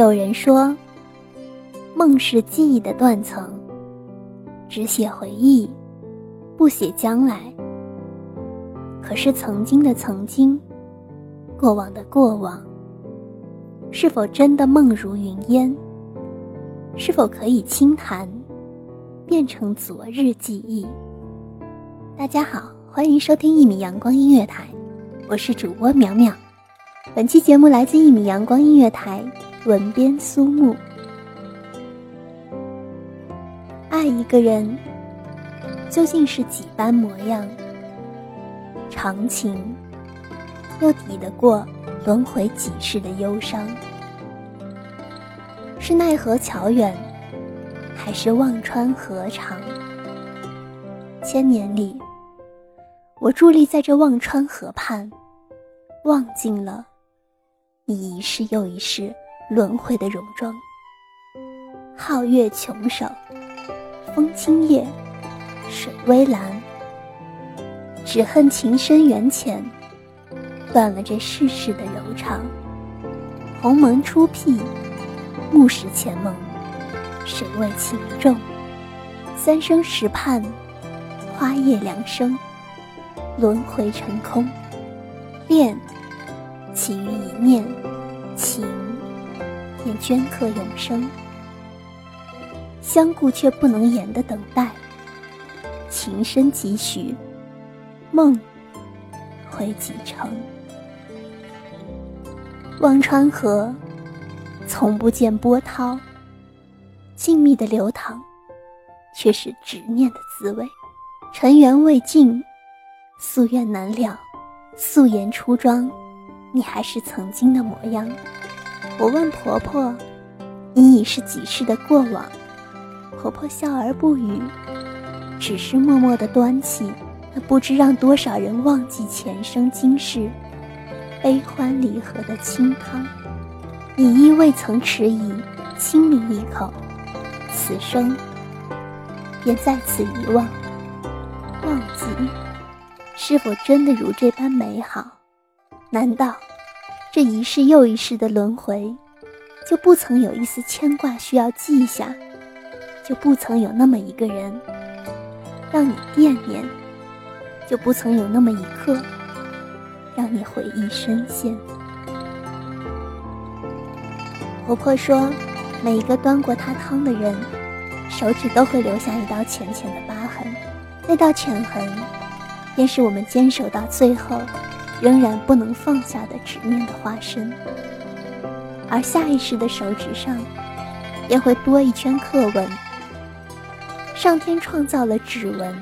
有人说，梦是记忆的断层，只写回忆，不写将来。可是曾经的曾经，过往的过往，是否真的梦如云烟？是否可以轻弹，变成昨日记忆？大家好，欢迎收听一米阳光音乐台，我是主播淼淼。本期节目来自一米阳光音乐台。文编苏木，爱一个人究竟是几般模样？长情又抵得过轮回几世的忧伤？是奈何桥远，还是忘川河长？千年里，我伫立在这忘川河畔，望尽了你一世又一世。轮回的戎装，皓月琼手，风清夜，水微澜。只恨情深缘浅，断了这世事的柔肠。鸿蒙初辟，木石前盟，谁为情重？三生石畔，花叶两生，轮回成空。恋，起于一念，情。便镌刻永生，相顾却不能言的等待，情深几许，梦回几程？忘川河，从不见波涛，静谧的流淌，却是执念的滋味。尘缘未尽，夙愿难了，素颜出妆，你还是曾经的模样。我问婆婆：“你已是几世的过往？”婆婆笑而不语，只是默默的端起那不知让多少人忘记前生今世、悲欢离合的清汤。你亦未曾迟疑，轻抿一口，此生便在此遗忘。忘记，是否真的如这般美好？难道？这一世又一世的轮回，就不曾有一丝牵挂需要记下，就不曾有那么一个人让你惦念，就不曾有那么一刻让你回忆深陷。婆婆说，每一个端过她汤的人，手指都会留下一道浅浅的疤痕，那道浅痕，便是我们坚守到最后。仍然不能放下的执念的化身，而下意识的手指上，便会多一圈刻纹。上天创造了指纹，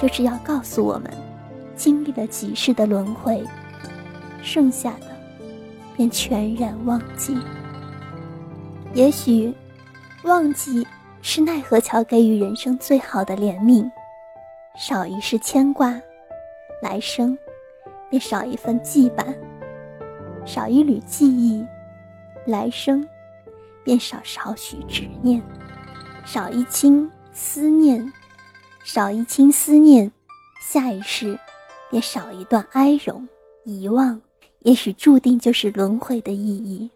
就是要告诉我们，经历了几世的轮回，剩下的，便全然忘记。也许，忘记是奈何桥给予人生最好的怜悯，少一世牵挂，来生便少一份羁绊；少一缕记忆，来生便少少许执念；少一清思念，少一清思念，下一世便少一段哀容。遗忘，也许注定就是轮回的意义。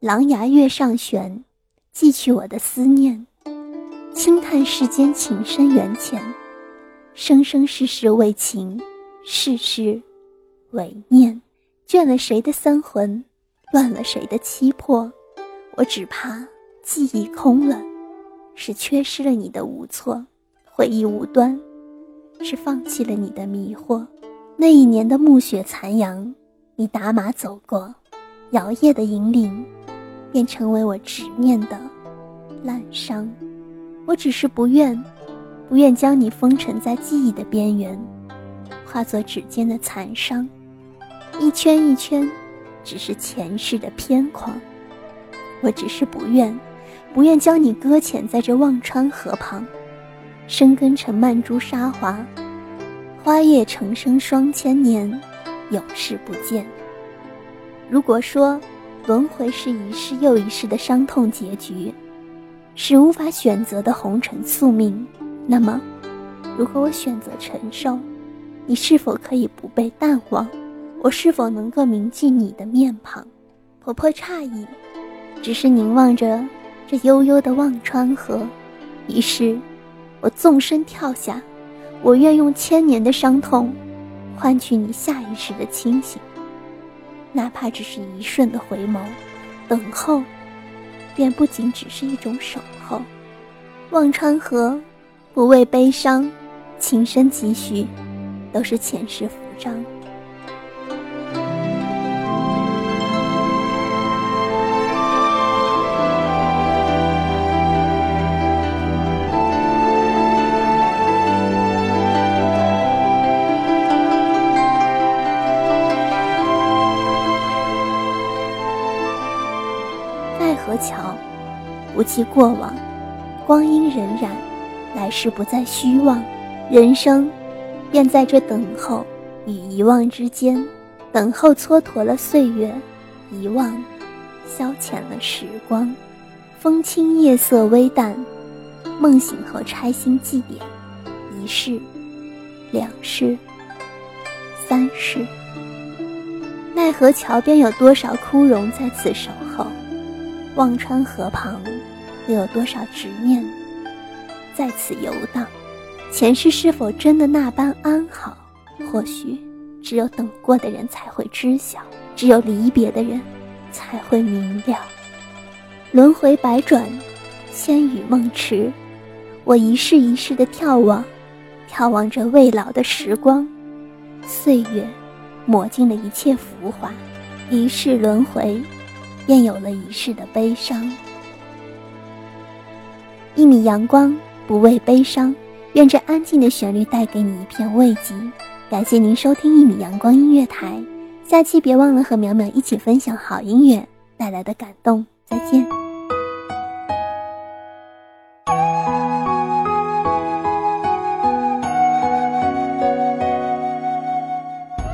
狼牙月上悬，寄去我的思念。轻叹世间情深缘浅，生生世世为情，世世伪念。倦了谁的三魂，乱了谁的七魄？我只怕记忆空了，是缺失了你的无措；回忆无端，是放弃了你的迷惑。那一年的暮雪残阳，你打马走过，摇曳的银铃，便成为我执念的烂伤。我只是不愿，不愿将你封尘在记忆的边缘，化作指尖的残伤，一圈一圈，只是前世的偏狂。我只是不愿，不愿将你搁浅在这忘川河旁，生根成曼珠沙华，花叶成生双千年，永世不见。如果说轮回是一世又一世的伤痛结局。是无法选择的红尘宿命。那么，如果我选择承受，你是否可以不被淡忘？我是否能够铭记你的面庞？婆婆诧异，只是凝望着这悠悠的忘川河。于是，我纵身跳下。我愿用千年的伤痛，换取你下一世的清醒，哪怕只是一瞬的回眸，等候。便不仅只是一种守候。忘川河，不为悲伤，情深几许，都是前世浮章。不记过往，光阴荏苒，来世不再虚妄，人生便在这等候与遗忘之间，等候蹉跎了岁月，遗忘消遣了时光。风轻夜色微淡，梦醒后拆心祭奠，一世、两世、三世，奈何桥边有多少枯荣在此守候？忘川河旁，又有多少执念在此游荡？前世是否真的那般安好？或许只有等过的人才会知晓，只有离别的人才会明了。轮回百转，千语梦迟，我一世一世的眺望，眺望着未老的时光。岁月抹尽了一切浮华，一世轮回。便有了一世的悲伤。一米阳光，不畏悲伤。愿这安静的旋律带给你一片慰藉。感谢您收听一米阳光音乐台，下期别忘了和淼淼一起分享好音乐带来的感动。再见。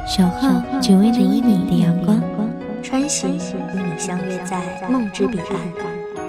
守候只为那一米的阳光。穿行与你相约在梦之彼岸，